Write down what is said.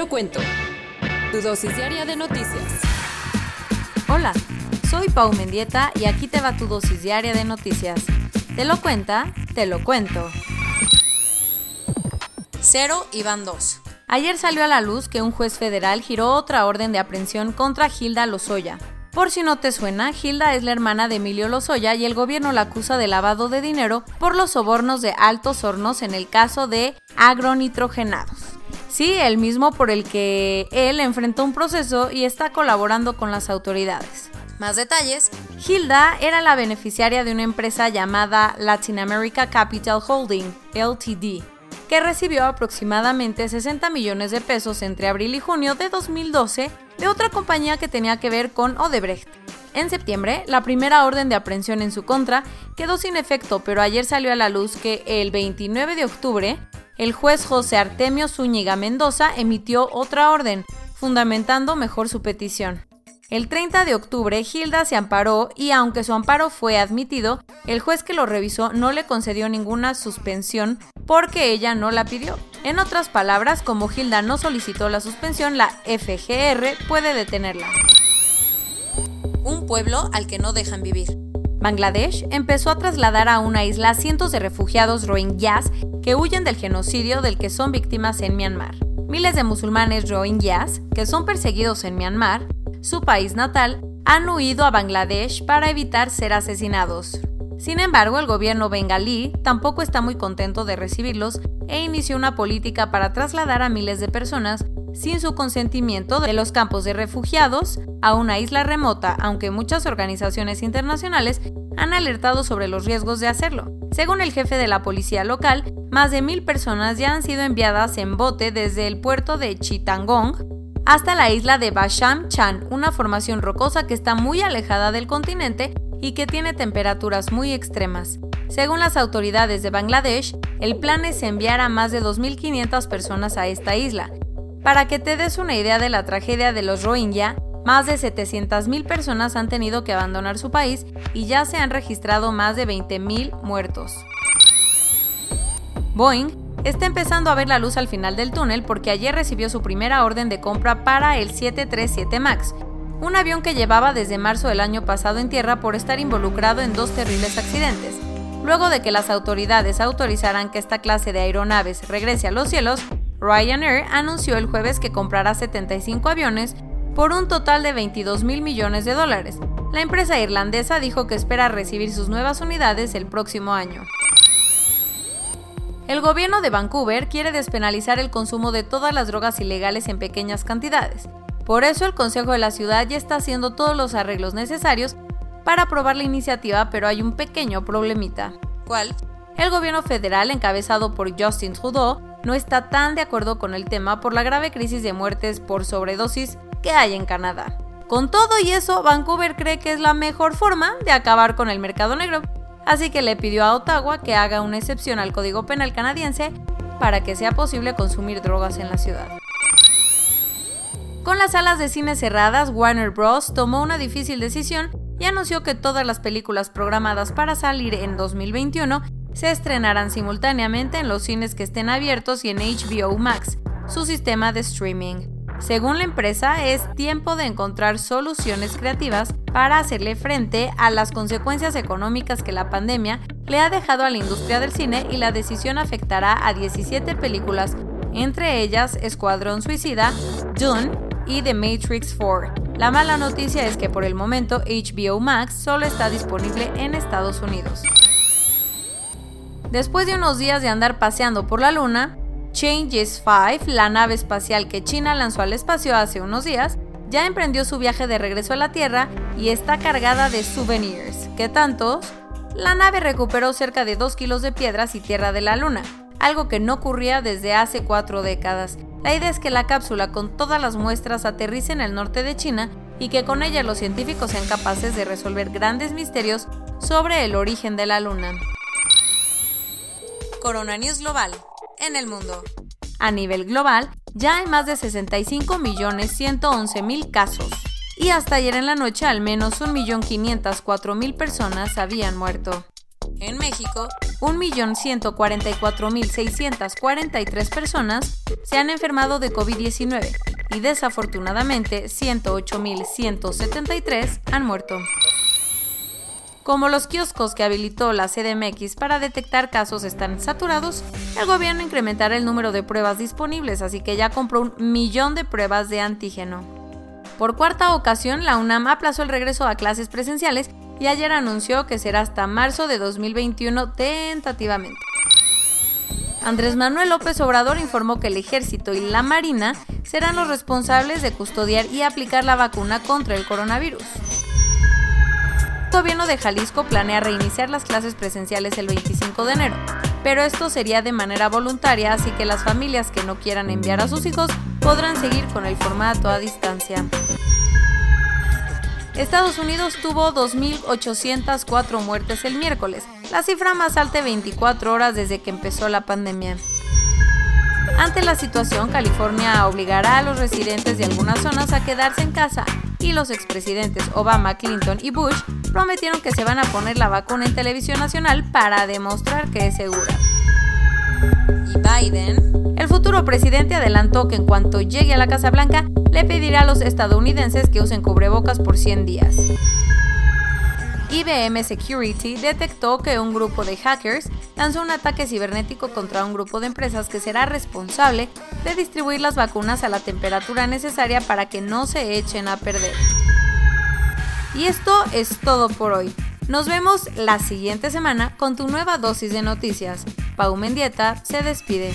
Lo cuento. Tu dosis diaria de noticias. Hola, soy Pau Mendieta y aquí te va tu dosis diaria de noticias. Te lo cuenta, te lo cuento. Cero y van dos. Ayer salió a la luz que un juez federal giró otra orden de aprehensión contra Hilda Lozoya. Por si no te suena, Hilda es la hermana de Emilio Lozoya y el gobierno la acusa de lavado de dinero por los sobornos de altos hornos en el caso de agronitrogenados. Sí, el mismo por el que él enfrentó un proceso y está colaborando con las autoridades. Más detalles, Hilda era la beneficiaria de una empresa llamada Latin America Capital Holding, LTD, que recibió aproximadamente 60 millones de pesos entre abril y junio de 2012 de otra compañía que tenía que ver con Odebrecht. En septiembre, la primera orden de aprehensión en su contra quedó sin efecto, pero ayer salió a la luz que el 29 de octubre, el juez José Artemio Zúñiga Mendoza emitió otra orden, fundamentando mejor su petición. El 30 de octubre, Hilda se amparó y aunque su amparo fue admitido, el juez que lo revisó no le concedió ninguna suspensión porque ella no la pidió. En otras palabras, como Hilda no solicitó la suspensión, la FGR puede detenerla. Un pueblo al que no dejan vivir. Bangladesh empezó a trasladar a una isla a cientos de refugiados rohingyas que huyen del genocidio del que son víctimas en Myanmar. Miles de musulmanes rohingyas, que son perseguidos en Myanmar, su país natal, han huido a Bangladesh para evitar ser asesinados. Sin embargo, el gobierno bengalí tampoco está muy contento de recibirlos e inició una política para trasladar a miles de personas sin su consentimiento de los campos de refugiados a una isla remota, aunque muchas organizaciones internacionales han alertado sobre los riesgos de hacerlo. Según el jefe de la policía local, más de mil personas ya han sido enviadas en bote desde el puerto de Chittagong hasta la isla de Basham Chan, una formación rocosa que está muy alejada del continente y que tiene temperaturas muy extremas. Según las autoridades de Bangladesh, el plan es enviar a más de 2.500 personas a esta isla. Para que te des una idea de la tragedia de los Rohingya, más de 700.000 personas han tenido que abandonar su país y ya se han registrado más de 20.000 muertos. Boeing está empezando a ver la luz al final del túnel porque ayer recibió su primera orden de compra para el 737 MAX, un avión que llevaba desde marzo del año pasado en tierra por estar involucrado en dos terribles accidentes. Luego de que las autoridades autorizaran que esta clase de aeronaves regrese a los cielos, Ryanair anunció el jueves que comprará 75 aviones por un total de 22 mil millones de dólares. La empresa irlandesa dijo que espera recibir sus nuevas unidades el próximo año. El gobierno de Vancouver quiere despenalizar el consumo de todas las drogas ilegales en pequeñas cantidades. Por eso el Consejo de la Ciudad ya está haciendo todos los arreglos necesarios para aprobar la iniciativa, pero hay un pequeño problemita. ¿Cuál? El gobierno federal, encabezado por Justin Trudeau, no está tan de acuerdo con el tema por la grave crisis de muertes por sobredosis que hay en Canadá. Con todo y eso, Vancouver cree que es la mejor forma de acabar con el mercado negro así que le pidió a Ottawa que haga una excepción al Código Penal canadiense para que sea posible consumir drogas en la ciudad. Con las salas de cine cerradas, Warner Bros. tomó una difícil decisión y anunció que todas las películas programadas para salir en 2021 se estrenarán simultáneamente en los cines que estén abiertos y en HBO Max, su sistema de streaming. Según la empresa, es tiempo de encontrar soluciones creativas para hacerle frente a las consecuencias económicas que la pandemia le ha dejado a la industria del cine y la decisión afectará a 17 películas, entre ellas Escuadrón Suicida, Dune y The Matrix 4. La mala noticia es que por el momento HBO Max solo está disponible en Estados Unidos. Después de unos días de andar paseando por la luna, Changes 5, la nave espacial que China lanzó al espacio hace unos días, ya emprendió su viaje de regreso a la Tierra y está cargada de souvenirs, que tantos la nave recuperó cerca de 2 kilos de piedras y tierra de la Luna, algo que no ocurría desde hace cuatro décadas. La idea es que la cápsula con todas las muestras aterrice en el norte de China y que con ella los científicos sean capaces de resolver grandes misterios sobre el origen de la Luna. Corona News Global. En el mundo. A nivel global, ya hay más de 65.111.000 casos. Y hasta ayer en la noche al menos 1.504.000 personas habían muerto. En México, 1.144.643 personas se han enfermado de COVID-19 y desafortunadamente 108.173 han muerto. Como los kioscos que habilitó la CDMX para detectar casos están saturados, el gobierno incrementará el número de pruebas disponibles, así que ya compró un millón de pruebas de antígeno. Por cuarta ocasión, la UNAM aplazó el regreso a clases presenciales y ayer anunció que será hasta marzo de 2021 tentativamente. Andrés Manuel López Obrador informó que el ejército y la marina serán los responsables de custodiar y aplicar la vacuna contra el coronavirus. Gobierno de Jalisco planea reiniciar las clases presenciales el 25 de enero, pero esto sería de manera voluntaria, así que las familias que no quieran enviar a sus hijos podrán seguir con el formato a distancia. Estados Unidos tuvo 2.804 muertes el miércoles, la cifra más alta de 24 horas desde que empezó la pandemia. Ante la situación, California obligará a los residentes de algunas zonas a quedarse en casa y los expresidentes Obama, Clinton y Bush prometieron que se van a poner la vacuna en televisión nacional para demostrar que es segura. Y Biden, el futuro presidente adelantó que en cuanto llegue a la Casa Blanca le pedirá a los estadounidenses que usen cubrebocas por 100 días. IBM Security detectó que un grupo de hackers lanzó un ataque cibernético contra un grupo de empresas que será responsable de distribuir las vacunas a la temperatura necesaria para que no se echen a perder. Y esto es todo por hoy. Nos vemos la siguiente semana con tu nueva dosis de noticias. Pau Mendieta se despide.